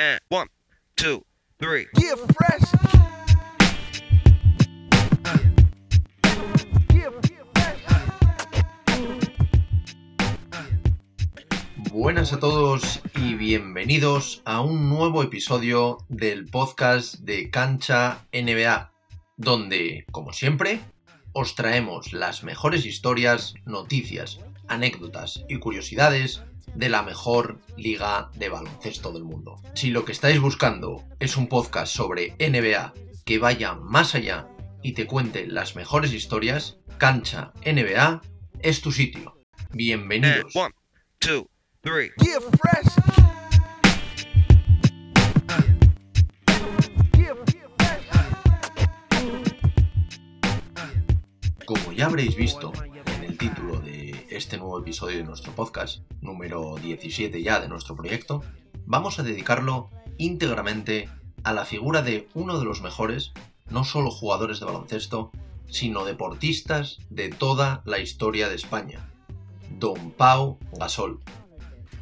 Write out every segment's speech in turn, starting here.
And one, two, three. Yeah, fresh. Yeah, Buenas a todos y bienvenidos a un nuevo episodio del podcast de Cancha NBA, donde, como siempre, os traemos las mejores historias, noticias, anécdotas y curiosidades de la mejor liga de baloncesto del mundo. Si lo que estáis buscando es un podcast sobre NBA que vaya más allá y te cuente las mejores historias, Cancha NBA es tu sitio. And Bienvenidos. one, two, three. yeah, fresh. Yeah, Como ya habréis visto en el título de este nuevo episodio de nuestro podcast, número 17 ya de nuestro proyecto, vamos a dedicarlo íntegramente a la figura de uno de los mejores, no solo jugadores de baloncesto, sino deportistas de toda la historia de España, Don Pau Gasol.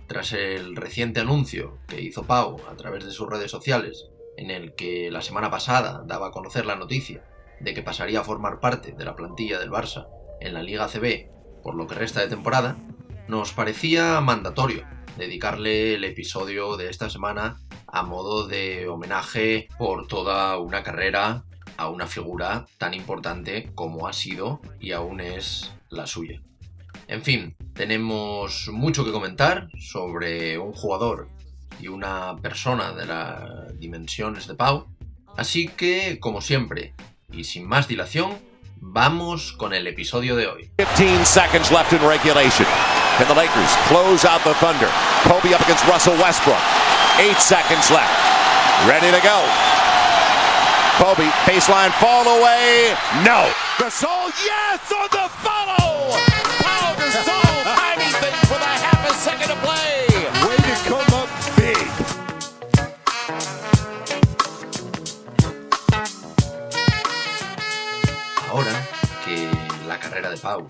Tras el reciente anuncio que hizo Pau a través de sus redes sociales, en el que la semana pasada daba a conocer la noticia de que pasaría a formar parte de la plantilla del Barça en la Liga CB por lo que resta de temporada, nos parecía mandatorio dedicarle el episodio de esta semana a modo de homenaje por toda una carrera a una figura tan importante como ha sido y aún es la suya. En fin, tenemos mucho que comentar sobre un jugador y una persona de las dimensiones de Pau, así que, como siempre, y sin más dilación, vamos con el episodio de hoy. 15 seconds left in regulation. Can the Lakers close out the Thunder? Kobe up against Russell Westbrook. Eight seconds left. Ready to go. Kobe, baseline fall away. No. Gasol, yes on the follow. Que la carrera de Pau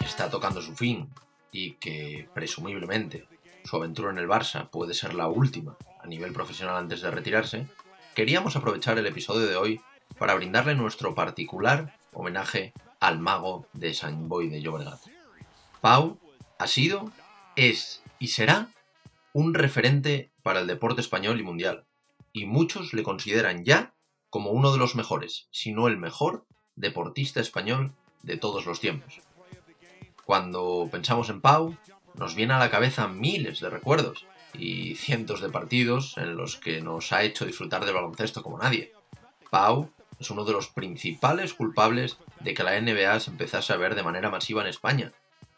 está tocando su fin y que presumiblemente su aventura en el Barça puede ser la última a nivel profesional antes de retirarse, queríamos aprovechar el episodio de hoy para brindarle nuestro particular homenaje al mago de San Boy de Llobregat. Pau ha sido, es y será un referente para el deporte español y mundial, y muchos le consideran ya como uno de los mejores, si no el mejor, deportista español de todos los tiempos. Cuando pensamos en Pau, nos viene a la cabeza miles de recuerdos y cientos de partidos en los que nos ha hecho disfrutar del baloncesto como nadie. Pau es uno de los principales culpables de que la NBA se empezase a ver de manera masiva en España,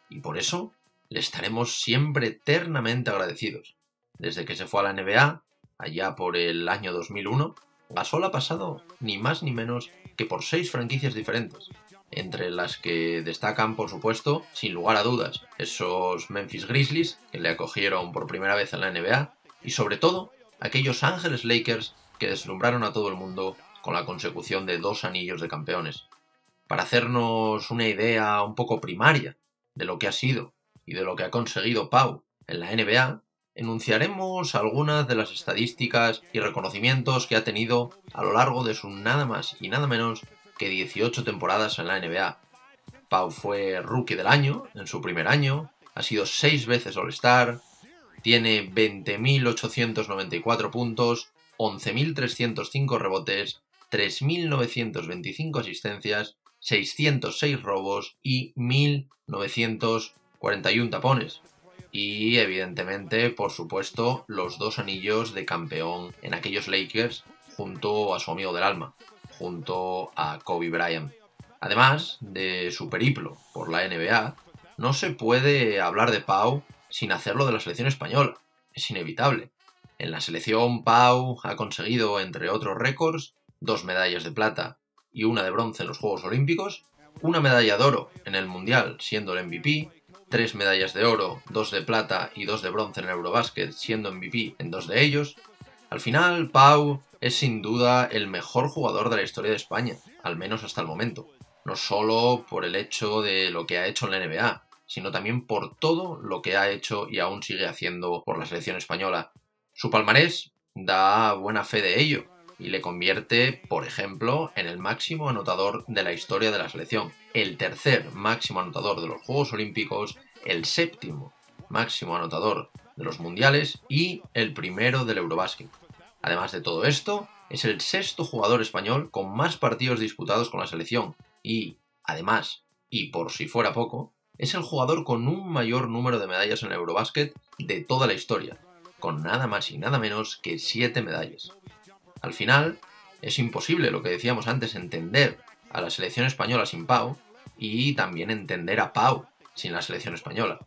y por eso le estaremos siempre eternamente agradecidos. Desde que se fue a la NBA, allá por el año 2001, Gasol ha pasado ni más ni menos que por seis franquicias diferentes, entre las que destacan, por supuesto, sin lugar a dudas, esos Memphis Grizzlies que le acogieron por primera vez en la NBA, y sobre todo, aquellos Ángeles Lakers que deslumbraron a todo el mundo con la consecución de dos anillos de campeones. Para hacernos una idea un poco primaria de lo que ha sido y de lo que ha conseguido Pau en la NBA, enunciaremos algunas de las estadísticas y reconocimientos que ha tenido a lo largo de sus nada más y nada menos que 18 temporadas en la NBA. Pau fue rookie del año en su primer año, ha sido seis veces All-Star, tiene 20.894 puntos, 11.305 rebotes, 3.925 asistencias, 606 robos y 1.941 tapones. Y evidentemente, por supuesto, los dos anillos de campeón en aquellos Lakers junto a su amigo del alma, junto a Kobe Bryant. Además de su periplo por la NBA, no se puede hablar de Pau sin hacerlo de la selección española. Es inevitable. En la selección Pau ha conseguido, entre otros récords, dos medallas de plata y una de bronce en los Juegos Olímpicos, una medalla de oro en el Mundial siendo el MVP, tres medallas de oro, dos de plata y dos de bronce en el Eurobasket siendo MVP en dos de ellos. Al final, Pau es sin duda el mejor jugador de la historia de España, al menos hasta el momento. No solo por el hecho de lo que ha hecho en la NBA, sino también por todo lo que ha hecho y aún sigue haciendo por la selección española. Su palmarés da buena fe de ello y le convierte, por ejemplo, en el máximo anotador de la historia de la selección, el tercer máximo anotador de los Juegos Olímpicos, el séptimo máximo anotador de los Mundiales y el primero del Eurobásquet. Además de todo esto, es el sexto jugador español con más partidos disputados con la selección y, además, y por si fuera poco, es el jugador con un mayor número de medallas en el Eurobásquet de toda la historia, con nada más y nada menos que 7 medallas. Al final, es imposible lo que decíamos antes entender a la selección española sin Pau y también entender a Pau sin la selección española.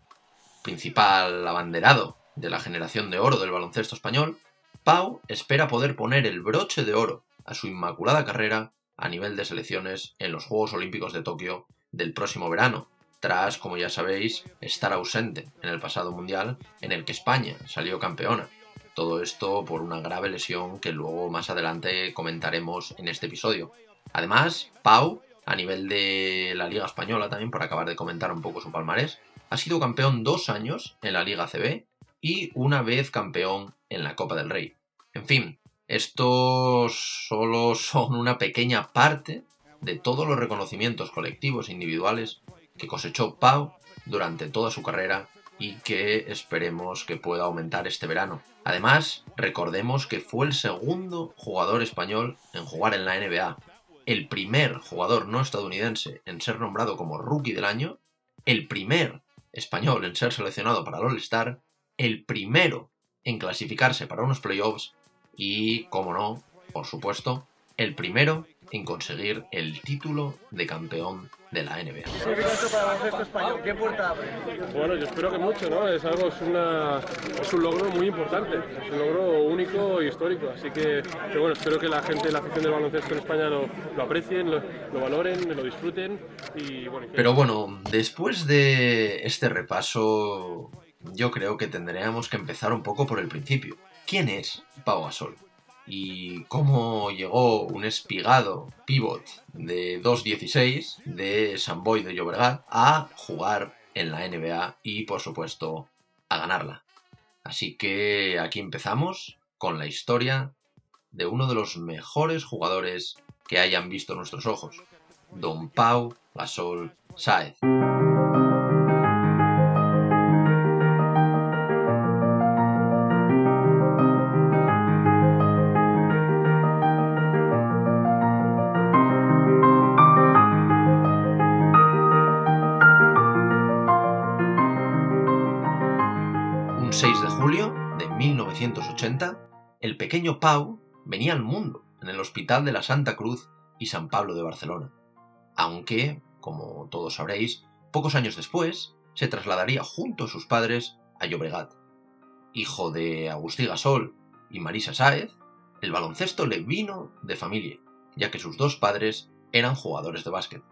Principal abanderado de la generación de oro del baloncesto español, Pau espera poder poner el broche de oro a su inmaculada carrera a nivel de selecciones en los Juegos Olímpicos de Tokio del próximo verano, tras, como ya sabéis, estar ausente en el pasado Mundial en el que España salió campeona. Todo esto por una grave lesión que luego más adelante comentaremos en este episodio. Además, Pau, a nivel de la Liga Española también, por acabar de comentar un poco su palmarés, ha sido campeón dos años en la Liga CB y una vez campeón en la Copa del Rey. En fin, estos solo son una pequeña parte de todos los reconocimientos colectivos e individuales que cosechó Pau durante toda su carrera y que esperemos que pueda aumentar este verano. Además, recordemos que fue el segundo jugador español en jugar en la NBA, el primer jugador no estadounidense en ser nombrado como rookie del año, el primer español en ser seleccionado para el All-Star, el primero en clasificarse para unos playoffs y, como no, por supuesto, el primero en conseguir el título de campeón de la NBA. ¿Qué puerta abre? Bueno, yo espero que mucho, ¿no? Es algo, es, una, es un logro muy importante, es un logro único y histórico. Así que, que bueno, espero que la gente, la afición del baloncesto en España lo, lo aprecien, lo, lo, valoren, lo disfruten y bueno. Que... Pero bueno, después de este repaso, yo creo que tendríamos que empezar un poco por el principio. ¿Quién es Pau Gasol? Y cómo llegó un espigado pivot de 2.16 de San Boy de Llobregat a jugar en la NBA y por supuesto a ganarla. Así que aquí empezamos con la historia de uno de los mejores jugadores que hayan visto nuestros ojos, Don Pau Gasol Saez. Pequeño Pau venía al mundo en el Hospital de la Santa Cruz y San Pablo de Barcelona. Aunque, como todos sabréis, pocos años después se trasladaría junto a sus padres a Llobregat. Hijo de Agustí Gasol y Marisa Sáez, el baloncesto le vino de familia, ya que sus dos padres eran jugadores de básquet.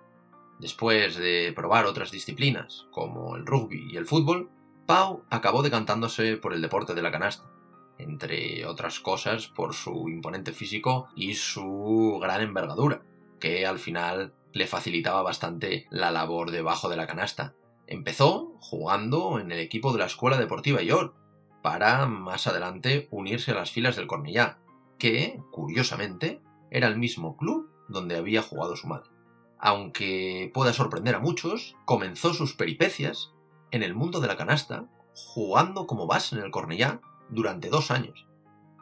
Después de probar otras disciplinas, como el rugby y el fútbol, Pau acabó decantándose por el deporte de la canasta, entre otras cosas por su imponente físico y su gran envergadura, que al final le facilitaba bastante la labor debajo de la canasta. Empezó jugando en el equipo de la Escuela Deportiva York, para más adelante unirse a las filas del Cornellá, que, curiosamente, era el mismo club donde había jugado su madre. Aunque pueda sorprender a muchos, comenzó sus peripecias en el mundo de la canasta, jugando como base en el Cornellá durante dos años,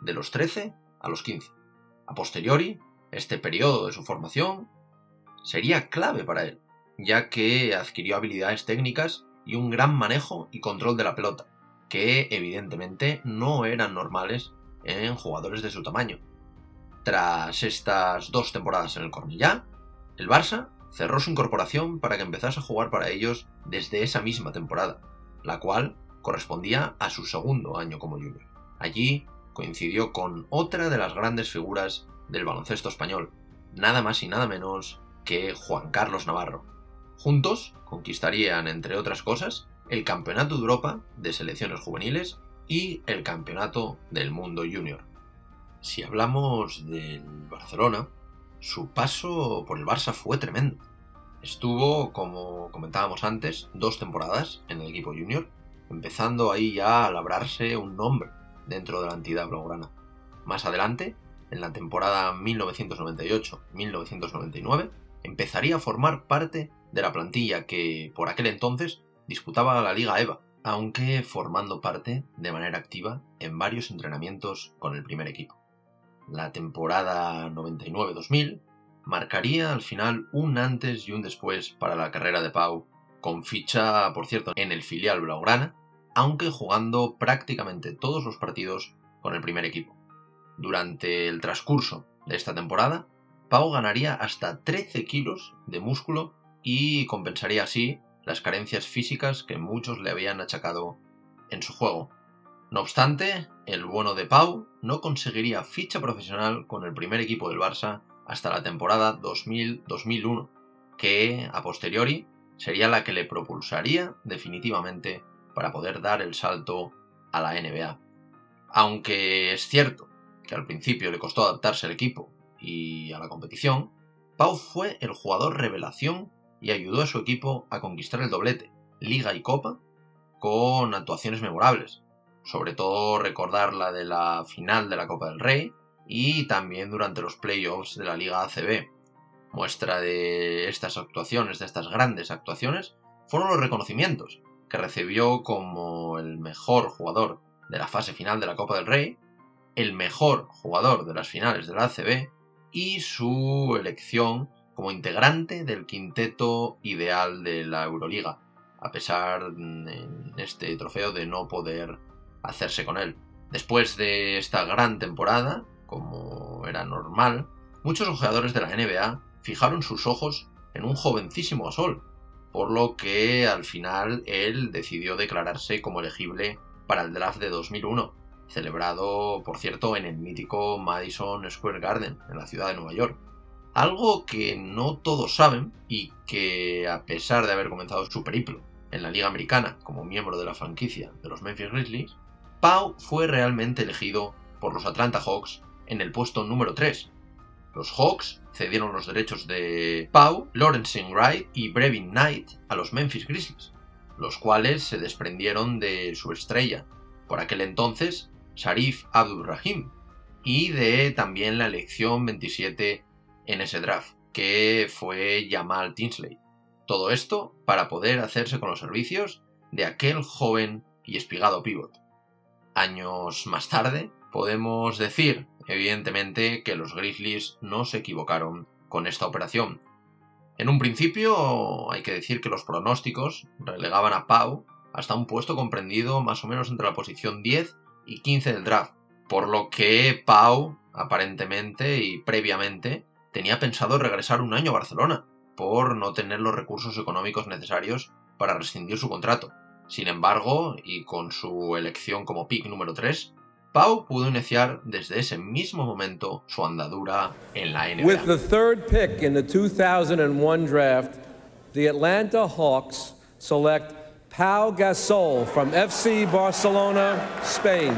de los 13 a los 15. A posteriori, este periodo de su formación sería clave para él, ya que adquirió habilidades técnicas y un gran manejo y control de la pelota, que evidentemente no eran normales en jugadores de su tamaño. Tras estas dos temporadas en el Cornellá, el Barça cerró su incorporación para que empezase a jugar para ellos desde esa misma temporada, la cual correspondía a su segundo año como junior. Allí coincidió con otra de las grandes figuras del baloncesto español, nada más y nada menos que Juan Carlos Navarro. Juntos conquistarían, entre otras cosas, el Campeonato de Europa de Selecciones Juveniles y el Campeonato del Mundo Junior. Si hablamos del Barcelona, su paso por el Barça fue tremendo. Estuvo, como comentábamos antes, dos temporadas en el equipo junior empezando ahí ya a labrarse un nombre dentro de la entidad blaugrana. Más adelante, en la temporada 1998-1999, empezaría a formar parte de la plantilla que por aquel entonces disputaba la Liga EVA, aunque formando parte de manera activa en varios entrenamientos con el primer equipo. La temporada 99-2000 marcaría al final un antes y un después para la carrera de Pau, con ficha, por cierto, en el filial Blaugrana, aunque jugando prácticamente todos los partidos con el primer equipo. Durante el transcurso de esta temporada, Pau ganaría hasta 13 kilos de músculo y compensaría así las carencias físicas que muchos le habían achacado en su juego. No obstante, el bueno de Pau no conseguiría ficha profesional con el primer equipo del Barça hasta la temporada 2000-2001, que a posteriori sería la que le propulsaría definitivamente para poder dar el salto a la NBA. Aunque es cierto que al principio le costó adaptarse al equipo y a la competición, Pau fue el jugador revelación y ayudó a su equipo a conquistar el doblete, Liga y Copa, con actuaciones memorables. Sobre todo recordar la de la final de la Copa del Rey y también durante los playoffs de la Liga ACB. Muestra de estas actuaciones, de estas grandes actuaciones, fueron los reconocimientos que recibió como el mejor jugador de la fase final de la Copa del Rey, el mejor jugador de las finales de la ACB y su elección como integrante del quinteto ideal de la Euroliga, a pesar en este trofeo de no poder hacerse con él. Después de esta gran temporada, como era normal, muchos jugadores de la NBA fijaron sus ojos en un jovencísimo Gasol, por lo que al final él decidió declararse como elegible para el draft de 2001, celebrado, por cierto, en el mítico Madison Square Garden, en la ciudad de Nueva York. Algo que no todos saben y que a pesar de haber comenzado su periplo en la Liga Americana como miembro de la franquicia de los Memphis Grizzlies, Pau fue realmente elegido por los Atlanta Hawks en el puesto número 3. Los Hawks cedieron los derechos de Pau, Lawrence Wright y Brevin Knight a los Memphis Grizzlies, los cuales se desprendieron de su estrella, por aquel entonces Sharif Abdul Rahim, y de también la elección 27 en ese draft, que fue Jamal Tinsley. Todo esto para poder hacerse con los servicios de aquel joven y espigado pivot. Años más tarde, podemos decir, evidentemente, que los Grizzlies no se equivocaron con esta operación. En un principio, hay que decir que los pronósticos relegaban a Pau hasta un puesto comprendido más o menos entre la posición 10 y 15 del draft, por lo que Pau, aparentemente y previamente, tenía pensado regresar un año a Barcelona, por no tener los recursos económicos necesarios para rescindir su contrato. Sin embargo, y con su elección como pick número 3, Pau pudo iniciar desde ese mismo momento su andadura en la NBA. With the third pick in the 2001 draft, the Atlanta Hawks select Pau Gasol from FC Barcelona, Spain.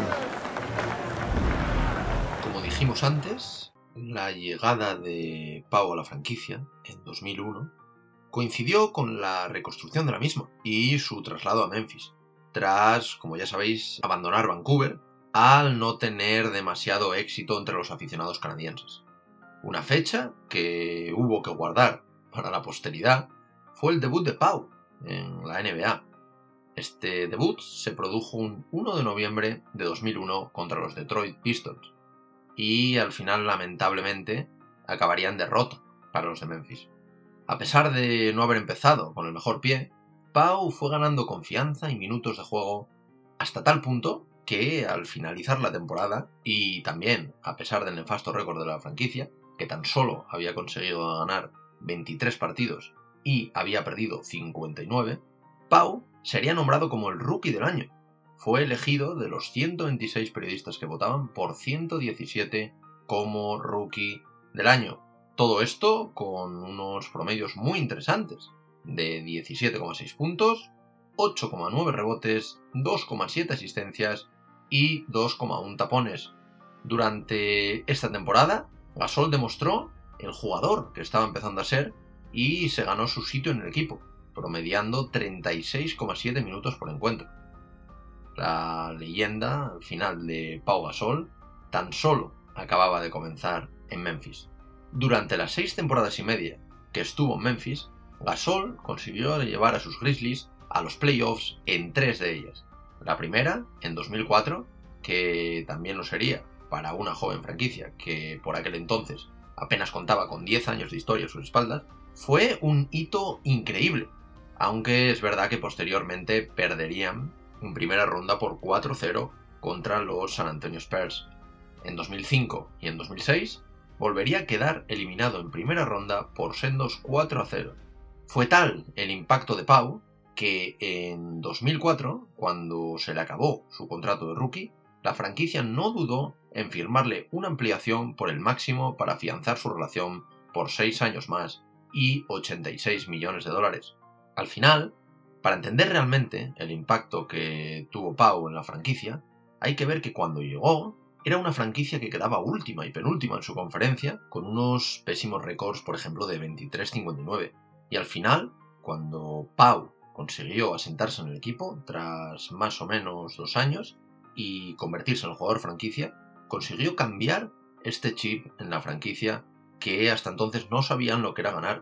Como dijimos antes, la llegada de Pau a la franquicia en 2001 coincidió con la reconstrucción de la misma y su traslado a Memphis, tras, como ya sabéis, abandonar Vancouver al no tener demasiado éxito entre los aficionados canadienses. Una fecha que hubo que guardar para la posteridad fue el debut de Pau en la NBA. Este debut se produjo un 1 de noviembre de 2001 contra los Detroit Pistons y al final lamentablemente acabaría en derrota para los de Memphis. A pesar de no haber empezado con el mejor pie, Pau fue ganando confianza y minutos de juego hasta tal punto que al finalizar la temporada, y también a pesar del nefasto récord de la franquicia, que tan solo había conseguido ganar 23 partidos y había perdido 59, Pau sería nombrado como el rookie del año. Fue elegido de los 126 periodistas que votaban por 117 como rookie del año. Todo esto con unos promedios muy interesantes, de 17,6 puntos, 8,9 rebotes, 2,7 asistencias y 2,1 tapones. Durante esta temporada, Gasol demostró el jugador que estaba empezando a ser y se ganó su sitio en el equipo, promediando 36,7 minutos por encuentro. La leyenda al final de Pau Gasol tan solo acababa de comenzar en Memphis. Durante las seis temporadas y media que estuvo en Memphis, Gasol consiguió llevar a sus Grizzlies a los playoffs en tres de ellas. La primera, en 2004, que también lo sería para una joven franquicia que por aquel entonces apenas contaba con 10 años de historia a sus espaldas, fue un hito increíble, aunque es verdad que posteriormente perderían en primera ronda por 4-0 contra los San Antonio Spurs. En 2005 y en 2006 volvería a quedar eliminado en primera ronda por sendos 4-0. Fue tal el impacto de Pau que en 2004, cuando se le acabó su contrato de rookie, la franquicia no dudó en firmarle una ampliación por el máximo para afianzar su relación por 6 años más y 86 millones de dólares. Al final, para entender realmente el impacto que tuvo Pau en la franquicia, hay que ver que cuando llegó era una franquicia que quedaba última y penúltima en su conferencia, con unos pésimos récords, por ejemplo, de 23-59. Y al final, cuando Pau consiguió asentarse en el equipo, tras más o menos dos años, y convertirse en el jugador franquicia, consiguió cambiar este chip en la franquicia que hasta entonces no sabían lo que era ganar,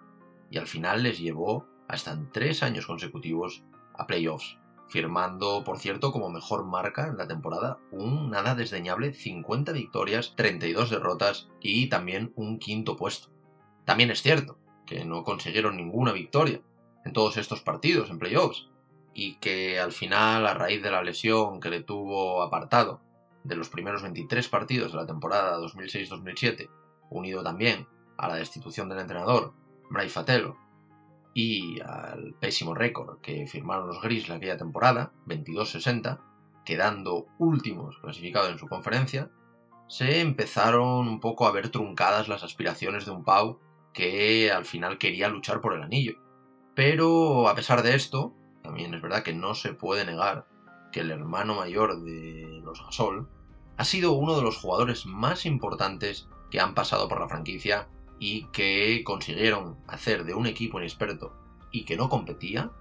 y al final les llevó hasta en tres años consecutivos a playoffs, firmando, por cierto, como mejor marca en la temporada un nada desdeñable 50 victorias, 32 derrotas y también un quinto puesto. También es cierto que no consiguieron ninguna victoria en todos estos partidos en playoffs, y que al final, a raíz de la lesión que le tuvo apartado de los primeros 23 partidos de la temporada 2006-2007, unido también a la destitución del entrenador Bray Fatelo y al pésimo récord que firmaron los Grizzlies aquella temporada, 22-60, quedando últimos clasificados en su conferencia, se empezaron un poco a ver truncadas las aspiraciones de un Pau que al final quería luchar por el anillo. Pero a pesar de esto, también es verdad que no se puede negar que el hermano mayor de los Gasol ha sido uno de los jugadores más importantes que han pasado por la franquicia y que consiguieron hacer de un equipo inexperto y que no competía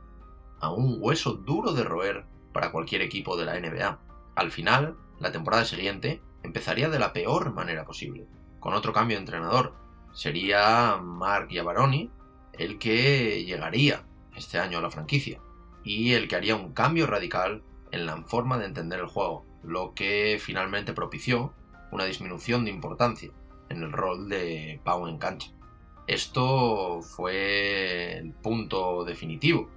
a un hueso duro de roer para cualquier equipo de la NBA. Al final, la temporada siguiente empezaría de la peor manera posible, con otro cambio de entrenador. Sería Mark Iavaroni el que llegaría este año a la franquicia y el que haría un cambio radical en la forma de entender el juego, lo que finalmente propició una disminución de importancia en el rol de Pau en cancha. Esto fue el punto definitivo,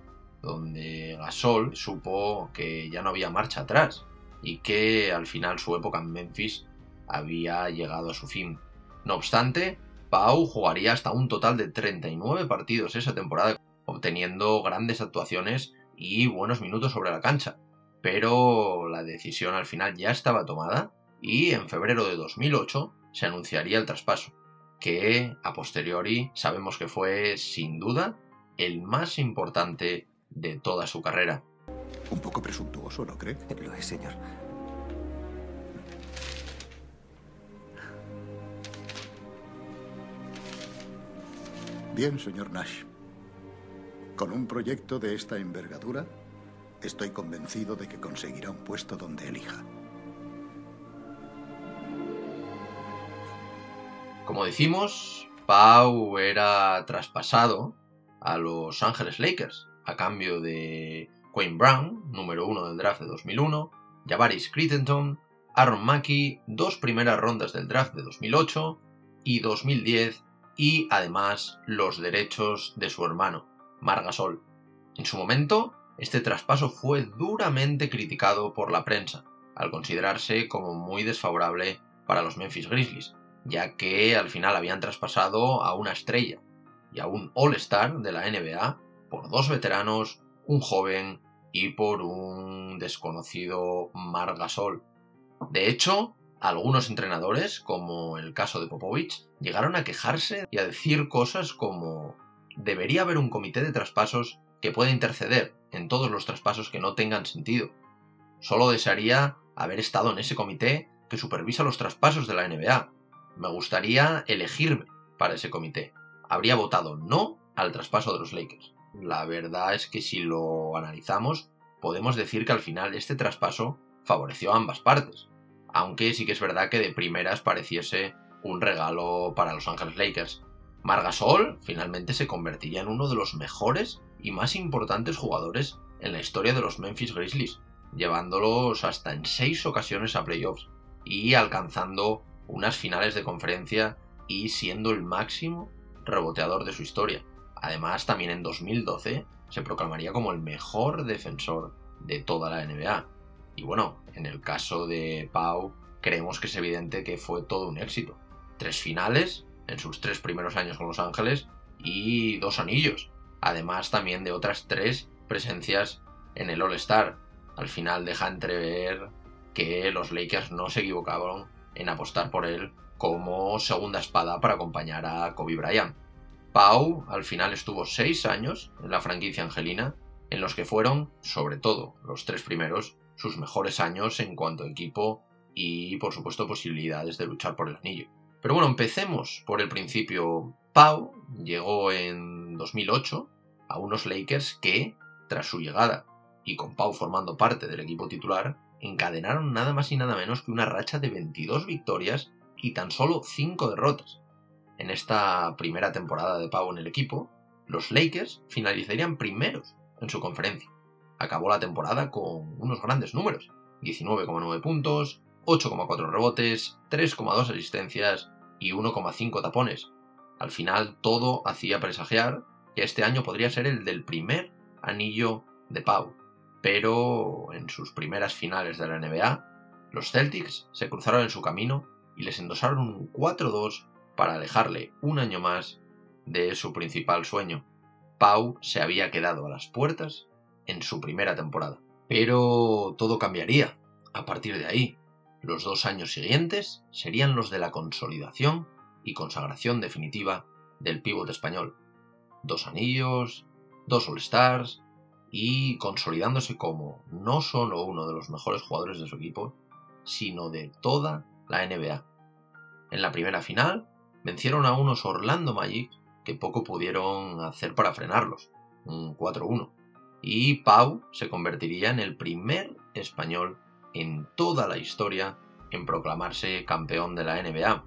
donde Gasol supo que ya no había marcha atrás y que al final su época en Memphis había llegado a su fin. No obstante, Pau jugaría hasta un total de 39 partidos esa temporada, obteniendo grandes actuaciones y buenos minutos sobre la cancha. Pero la decisión al final ya estaba tomada y en febrero de 2008 se anunciaría el traspaso, que a posteriori sabemos que fue sin duda el más importante de toda su carrera. Un poco presuntuoso, ¿no cree? Lo es, señor. Bien, señor Nash. Con un proyecto de esta envergadura, estoy convencido de que conseguirá un puesto donde elija. Como decimos, Pau era traspasado a Los Ángeles Lakers a cambio de Quinn Brown, número uno del draft de 2001, Javaris Crittenton, Aaron Mackey, dos primeras rondas del draft de 2008 y 2010 y además los derechos de su hermano, Margasol. En su momento, este traspaso fue duramente criticado por la prensa, al considerarse como muy desfavorable para los Memphis Grizzlies, ya que al final habían traspasado a una estrella y a un All-Star de la NBA por dos veteranos, un joven y por un desconocido Margasol. De hecho, algunos entrenadores, como el caso de Popovich, llegaron a quejarse y a decir cosas como debería haber un comité de traspasos que pueda interceder en todos los traspasos que no tengan sentido. Solo desearía haber estado en ese comité que supervisa los traspasos de la NBA. Me gustaría elegirme para ese comité. Habría votado no al traspaso de los Lakers. La verdad es que si lo analizamos, podemos decir que al final este traspaso favoreció a ambas partes aunque sí que es verdad que de primeras pareciese un regalo para Los Ángeles Lakers. Margasol finalmente se convertiría en uno de los mejores y más importantes jugadores en la historia de los Memphis Grizzlies, llevándolos hasta en seis ocasiones a playoffs y alcanzando unas finales de conferencia y siendo el máximo reboteador de su historia. Además, también en 2012 se proclamaría como el mejor defensor de toda la NBA. Y bueno, en el caso de Pau, creemos que es evidente que fue todo un éxito. Tres finales en sus tres primeros años con Los Ángeles y dos anillos. Además también de otras tres presencias en el All-Star. Al final deja entrever que los Lakers no se equivocaron en apostar por él como segunda espada para acompañar a Kobe Bryant. Pau al final estuvo seis años en la franquicia angelina, en los que fueron, sobre todo los tres primeros, sus mejores años en cuanto a equipo y, por supuesto, posibilidades de luchar por el anillo. Pero bueno, empecemos por el principio. Pau llegó en 2008 a unos Lakers que, tras su llegada y con Pau formando parte del equipo titular, encadenaron nada más y nada menos que una racha de 22 victorias y tan solo 5 derrotas. En esta primera temporada de Pau en el equipo, los Lakers finalizarían primeros en su conferencia. Acabó la temporada con unos grandes números, 19,9 puntos, 8,4 rebotes, 3,2 asistencias y 1,5 tapones. Al final todo hacía presagiar que este año podría ser el del primer anillo de Pau. Pero en sus primeras finales de la NBA, los Celtics se cruzaron en su camino y les endosaron un 4-2 para alejarle un año más de su principal sueño. Pau se había quedado a las puertas en su primera temporada. Pero todo cambiaría a partir de ahí. Los dos años siguientes serían los de la consolidación y consagración definitiva del pívot español. Dos anillos, dos All-Stars y consolidándose como no solo uno de los mejores jugadores de su equipo, sino de toda la NBA. En la primera final vencieron a unos Orlando Magic que poco pudieron hacer para frenarlos, un 4-1. Y Pau se convertiría en el primer español en toda la historia en proclamarse campeón de la NBA.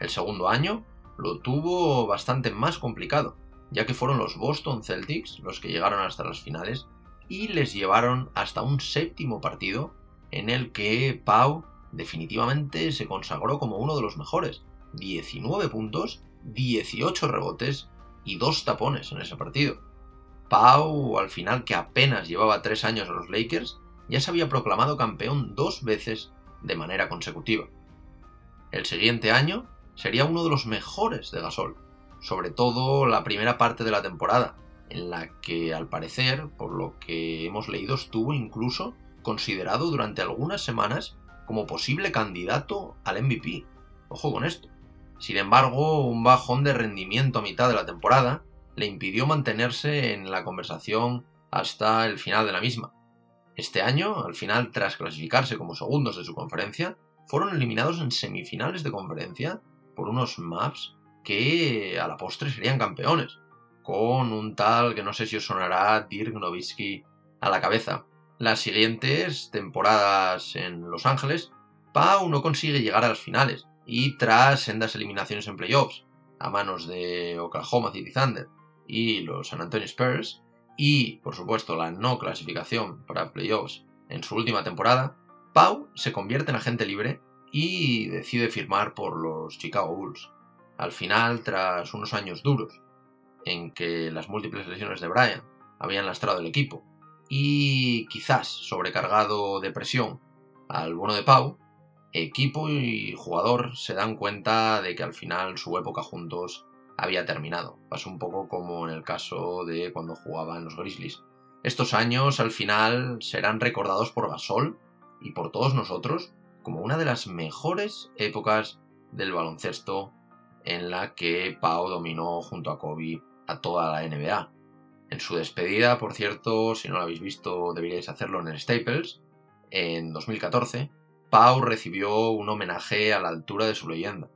El segundo año lo tuvo bastante más complicado, ya que fueron los Boston Celtics los que llegaron hasta las finales y les llevaron hasta un séptimo partido en el que Pau definitivamente se consagró como uno de los mejores, 19 puntos, 18 rebotes y 2 tapones en ese partido. Pau, al final que apenas llevaba 3 años a los Lakers, ya se había proclamado campeón dos veces de manera consecutiva. El siguiente año sería uno de los mejores de Gasol, sobre todo la primera parte de la temporada, en la que al parecer, por lo que hemos leído, estuvo incluso considerado durante algunas semanas como posible candidato al MVP. Ojo con esto. Sin embargo, un bajón de rendimiento a mitad de la temporada le impidió mantenerse en la conversación hasta el final de la misma. Este año, al final, tras clasificarse como segundos de su conferencia, fueron eliminados en semifinales de conferencia por unos Maps que a la postre serían campeones, con un tal que no sé si os sonará Dirk Nowitzki a la cabeza. Las siguientes temporadas en Los Ángeles, Pau no consigue llegar a las finales, y tras sendas eliminaciones en playoffs a manos de Oklahoma City Thunder y los San Antonio Spurs, y por supuesto la no clasificación para playoffs en su última temporada, Pau se convierte en agente libre y decide firmar por los Chicago Bulls. Al final, tras unos años duros, en que las múltiples lesiones de Brian habían lastrado el equipo, y quizás sobrecargado de presión al bono de Pau, equipo y jugador se dan cuenta de que al final su época juntos había terminado. Pasó un poco como en el caso de cuando jugaban los Grizzlies. Estos años al final serán recordados por Gasol y por todos nosotros como una de las mejores épocas del baloncesto en la que Pau dominó junto a Kobe a toda la NBA. En su despedida, por cierto, si no lo habéis visto deberíais hacerlo en el Staples, en 2014, Pau recibió un homenaje a la altura de su leyenda,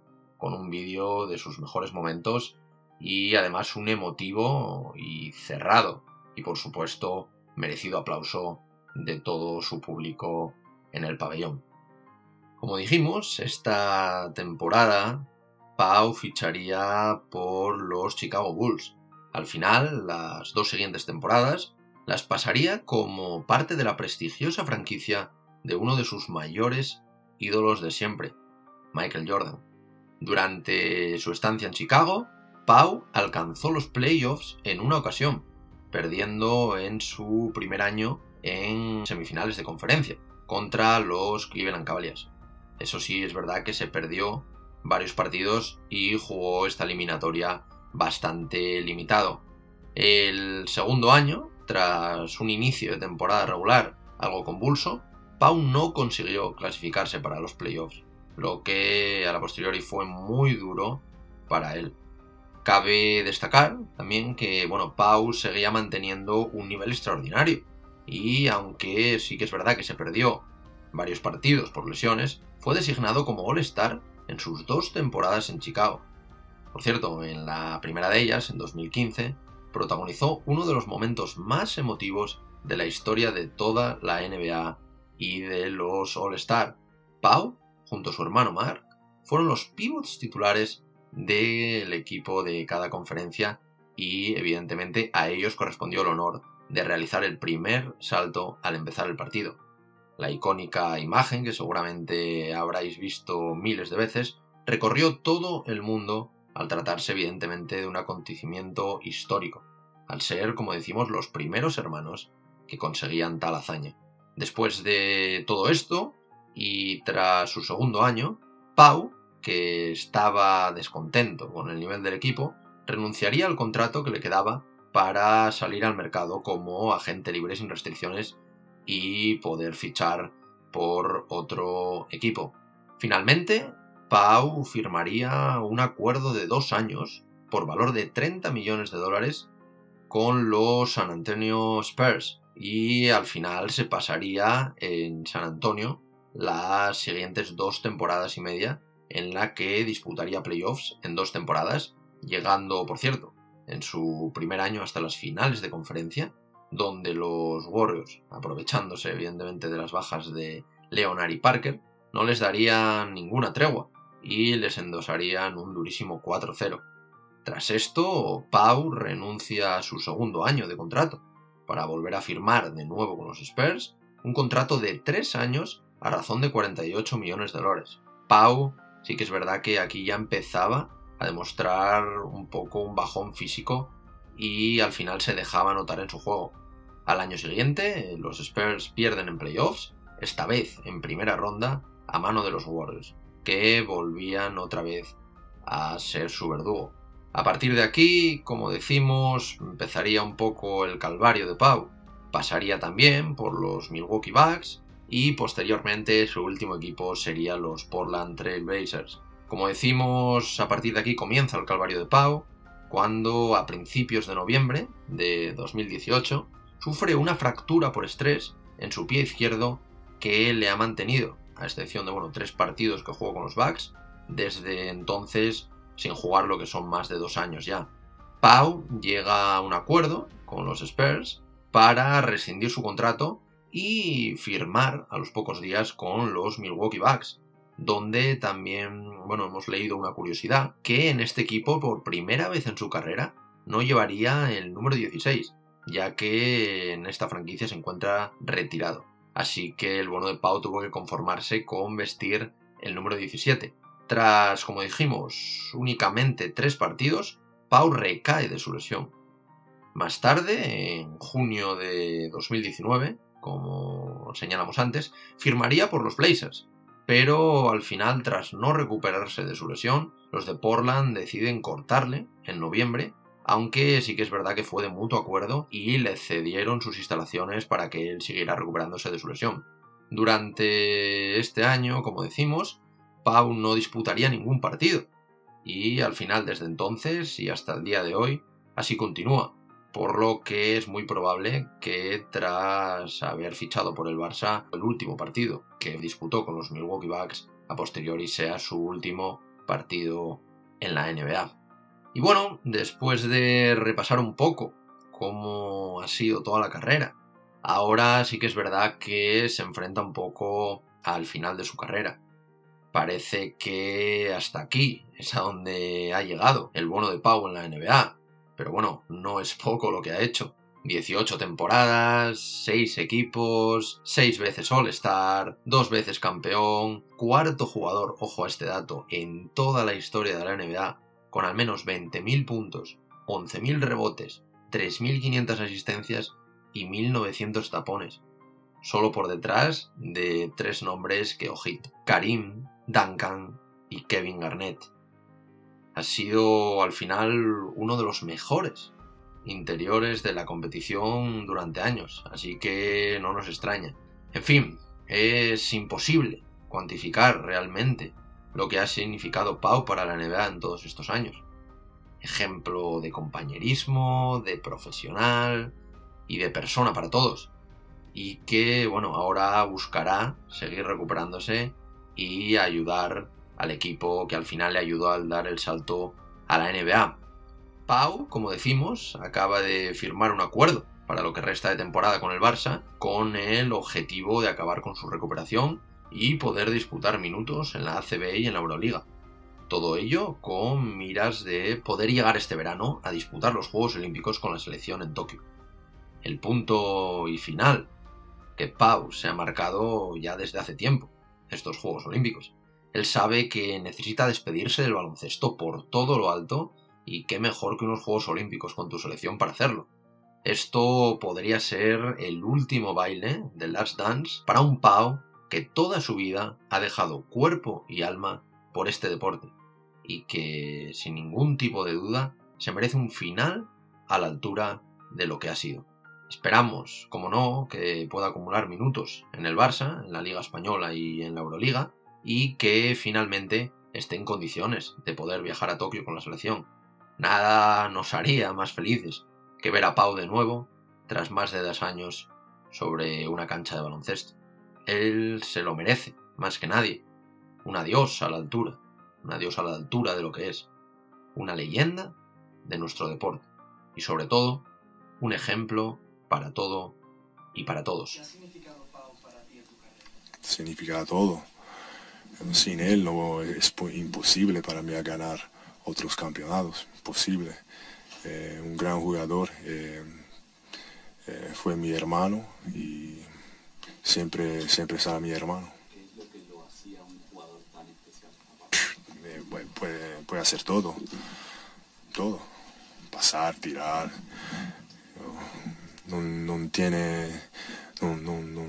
con un vídeo de sus mejores momentos y además un emotivo y cerrado y por supuesto merecido aplauso de todo su público en el pabellón. Como dijimos, esta temporada Pau ficharía por los Chicago Bulls. Al final, las dos siguientes temporadas las pasaría como parte de la prestigiosa franquicia de uno de sus mayores ídolos de siempre, Michael Jordan. Durante su estancia en Chicago, Pau alcanzó los playoffs en una ocasión, perdiendo en su primer año en semifinales de conferencia contra los Cleveland Cavaliers. Eso sí, es verdad que se perdió varios partidos y jugó esta eliminatoria bastante limitado. El segundo año, tras un inicio de temporada regular algo convulso, Pau no consiguió clasificarse para los playoffs, lo que a la posteriori fue muy duro para él. Cabe destacar también que bueno, Pau seguía manteniendo un nivel extraordinario y aunque sí que es verdad que se perdió varios partidos por lesiones, fue designado como All-Star en sus dos temporadas en Chicago. Por cierto, en la primera de ellas, en 2015, protagonizó uno de los momentos más emotivos de la historia de toda la NBA y de los All-Star. Pau, junto a su hermano Mark, fueron los pivots titulares del equipo de cada conferencia y evidentemente a ellos correspondió el honor de realizar el primer salto al empezar el partido. La icónica imagen, que seguramente habráis visto miles de veces, recorrió todo el mundo al tratarse evidentemente de un acontecimiento histórico, al ser, como decimos, los primeros hermanos que conseguían tal hazaña. Después de todo esto, y tras su segundo año, Pau, que estaba descontento con el nivel del equipo, renunciaría al contrato que le quedaba para salir al mercado como agente libre sin restricciones y poder fichar por otro equipo. Finalmente, Pau firmaría un acuerdo de dos años por valor de 30 millones de dólares con los San Antonio Spurs y al final se pasaría en San Antonio las siguientes dos temporadas y media en la que disputaría playoffs en dos temporadas, llegando, por cierto, en su primer año hasta las finales de conferencia donde los Warriors, aprovechándose evidentemente de las bajas de Leonard y Parker, no les darían ninguna tregua y les endosarían un durísimo 4-0. Tras esto, Pau renuncia a su segundo año de contrato para volver a firmar de nuevo con los Spurs un contrato de 3 años a razón de 48 millones de dólares. Pau sí que es verdad que aquí ya empezaba a demostrar un poco un bajón físico y al final se dejaba notar en su juego. Al año siguiente, los Spurs pierden en playoffs, esta vez en primera ronda, a mano de los Warriors, que volvían otra vez a ser su verdugo. A partir de aquí, como decimos, empezaría un poco el calvario de Pau. Pasaría también por los Milwaukee Bucks y posteriormente su último equipo sería los Portland Trail Blazers. Como decimos, a partir de aquí comienza el calvario de Pau, cuando a principios de noviembre de 2018 sufre una fractura por estrés en su pie izquierdo que le ha mantenido, a excepción de bueno, tres partidos que jugó con los Bucks, desde entonces sin jugar lo que son más de dos años ya. Pau llega a un acuerdo con los Spurs para rescindir su contrato y firmar a los pocos días con los Milwaukee Bucks, donde también, bueno, hemos leído una curiosidad, que en este equipo por primera vez en su carrera no llevaría el número 16, ya que en esta franquicia se encuentra retirado. Así que el bono de Pau tuvo que conformarse con vestir el número 17. Tras, como dijimos, únicamente tres partidos, Pau recae de su lesión. Más tarde, en junio de 2019, como señalamos antes, firmaría por los Blazers, pero al final, tras no recuperarse de su lesión, los de Portland deciden cortarle en noviembre aunque sí que es verdad que fue de mutuo acuerdo y le cedieron sus instalaciones para que él siguiera recuperándose de su lesión. Durante este año, como decimos, Pau no disputaría ningún partido, y al final desde entonces y hasta el día de hoy así continúa, por lo que es muy probable que tras haber fichado por el Barça el último partido que disputó con los Milwaukee Bucks a posteriori sea su último partido en la NBA. Y bueno, después de repasar un poco cómo ha sido toda la carrera, ahora sí que es verdad que se enfrenta un poco al final de su carrera. Parece que hasta aquí es a donde ha llegado el bono de Pau en la NBA. Pero bueno, no es poco lo que ha hecho. 18 temporadas, 6 equipos, 6 veces All-Star, 2 veces campeón, cuarto jugador, ojo a este dato, en toda la historia de la NBA, con al menos 20.000 puntos, 11.000 rebotes, 3.500 asistencias y 1.900 tapones. Solo por detrás de tres nombres que ojito. Karim, Duncan y Kevin Garnett. Ha sido al final uno de los mejores interiores de la competición durante años, así que no nos extraña. En fin, es imposible cuantificar realmente lo que ha significado Pau para la NBA en todos estos años. Ejemplo de compañerismo, de profesional y de persona para todos. Y que, bueno, ahora buscará seguir recuperándose y ayudar al equipo que al final le ayudó al dar el salto a la NBA. Pau, como decimos, acaba de firmar un acuerdo para lo que resta de temporada con el Barça, con el objetivo de acabar con su recuperación y poder disputar minutos en la ACB y en la Euroliga. Todo ello con miras de poder llegar este verano a disputar los Juegos Olímpicos con la selección en Tokio. El punto y final que Pau se ha marcado ya desde hace tiempo, estos Juegos Olímpicos. Él sabe que necesita despedirse del baloncesto por todo lo alto y qué mejor que unos Juegos Olímpicos con tu selección para hacerlo. Esto podría ser el último baile del Last Dance para un Pau que toda su vida ha dejado cuerpo y alma por este deporte y que sin ningún tipo de duda se merece un final a la altura de lo que ha sido. Esperamos, como no, que pueda acumular minutos en el Barça, en la Liga Española y en la Euroliga, y que finalmente esté en condiciones de poder viajar a Tokio con la selección. Nada nos haría más felices que ver a Pau de nuevo, tras más de dos años, sobre una cancha de baloncesto. Él se lo merece, más que nadie. Un adiós a la altura, un adiós a la altura de lo que es. Una leyenda de nuestro deporte. Y sobre todo, un ejemplo para todo y para todos. Significa todo. Sin él no es imposible para mí ganar otros campeonatos, posible. Eh, un gran jugador, eh, eh, fue mi hermano y siempre, siempre será mi hermano. Puede, puede hacer todo, todo, pasar, tirar, no, no tiene, no, no, no,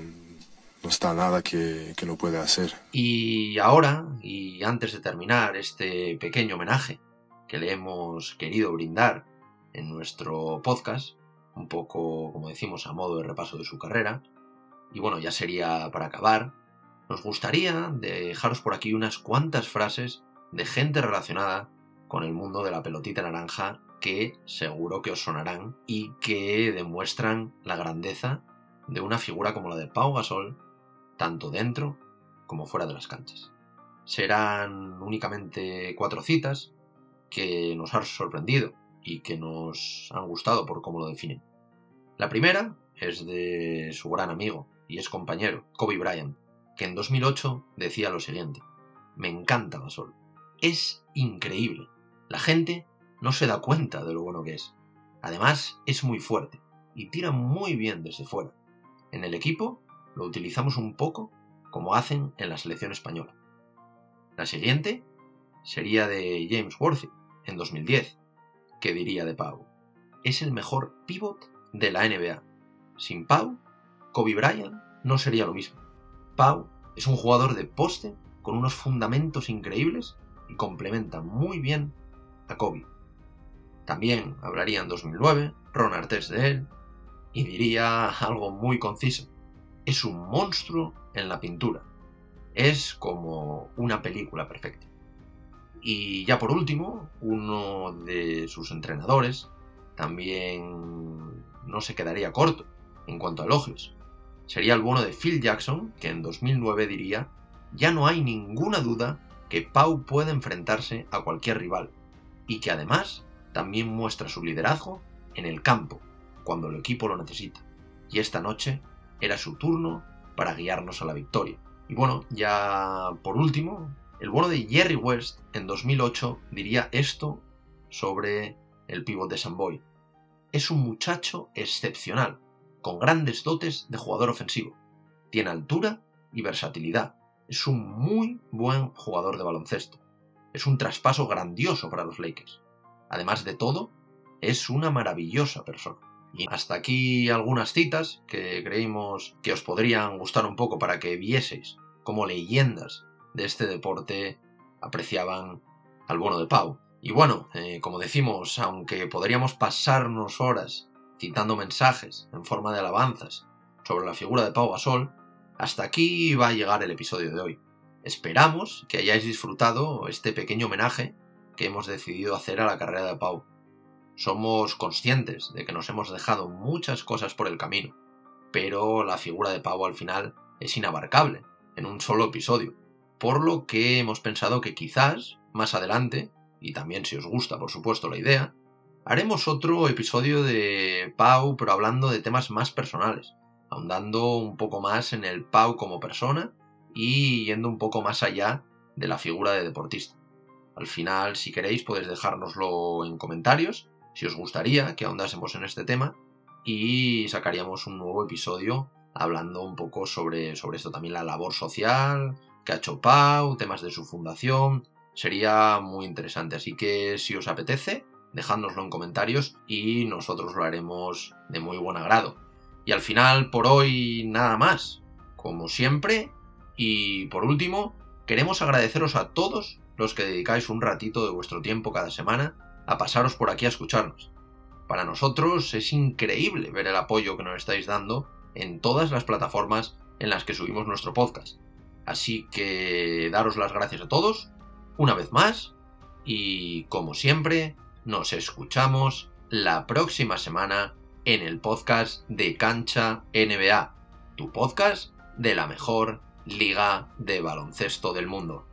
no está nada que, que no puede hacer. Y ahora, y antes de terminar este pequeño homenaje que le hemos querido brindar en nuestro podcast, un poco, como decimos, a modo de repaso de su carrera, y bueno, ya sería para acabar, nos gustaría dejaros por aquí unas cuantas frases de gente relacionada con el mundo de la pelotita naranja que seguro que os sonarán y que demuestran la grandeza de una figura como la de Pau Gasol tanto dentro como fuera de las canchas. Serán únicamente cuatro citas que nos han sorprendido y que nos han gustado por cómo lo definen. La primera es de su gran amigo y es compañero, Kobe Bryant, que en 2008 decía lo siguiente, me encanta Gasol, es increíble, la gente no se da cuenta de lo bueno que es, además es muy fuerte y tira muy bien desde fuera. En el equipo lo utilizamos un poco como hacen en la selección española. La siguiente sería de James Worthy, en 2010, que diría de Pau. Es el mejor pivot de la NBA. Sin Pau, Kobe Bryant no sería lo mismo. Pau es un jugador de poste con unos fundamentos increíbles y complementa muy bien a Kobe. También hablaría en 2009 Ron Artest de él y diría algo muy conciso es un monstruo en la pintura. Es como una película perfecta. Y ya por último, uno de sus entrenadores también no se quedaría corto en cuanto a elogios. Sería el bono de Phil Jackson, que en 2009 diría, ya no hay ninguna duda que Pau puede enfrentarse a cualquier rival, y que además también muestra su liderazgo en el campo, cuando el equipo lo necesita. Y esta noche era su turno para guiarnos a la victoria. Y bueno, ya por último, el bueno de Jerry West en 2008 diría esto sobre el pívot de Samboy. Es un muchacho excepcional, con grandes dotes de jugador ofensivo. Tiene altura y versatilidad. Es un muy buen jugador de baloncesto. Es un traspaso grandioso para los Lakers. Además de todo, es una maravillosa persona. Y hasta aquí algunas citas que creímos que os podrían gustar un poco para que vieseis como leyendas de este deporte apreciaban al bono de Pau. Y bueno, eh, como decimos, aunque podríamos pasarnos horas citando mensajes en forma de alabanzas sobre la figura de Pau Gasol, hasta aquí va a llegar el episodio de hoy. Esperamos que hayáis disfrutado este pequeño homenaje que hemos decidido hacer a la carrera de Pau. Somos conscientes de que nos hemos dejado muchas cosas por el camino, pero la figura de Pau al final es inabarcable en un solo episodio, por lo que hemos pensado que quizás más adelante, y también si os gusta por supuesto la idea, haremos otro episodio de Pau pero hablando de temas más personales, ahondando un poco más en el Pau como persona y yendo un poco más allá de la figura de deportista. Al final, si queréis, podéis dejárnoslo en comentarios si os gustaría que ahondásemos en este tema y sacaríamos un nuevo episodio hablando un poco sobre, sobre esto también, la labor social que ha hecho Pau, temas de su fundación, sería muy interesante, así que si os apetece, dejádnoslo en comentarios y nosotros lo haremos de muy buen agrado. Y al final, por hoy, nada más, como siempre, y por último, queremos agradeceros a todos los que dedicáis un ratito de vuestro tiempo cada semana a pasaros por aquí a escucharnos. Para nosotros es increíble ver el apoyo que nos estáis dando en todas las plataformas en las que subimos nuestro podcast. Así que daros las gracias a todos, una vez más, y como siempre, nos escuchamos la próxima semana en el podcast de Cancha NBA, tu podcast de la mejor liga de baloncesto del mundo.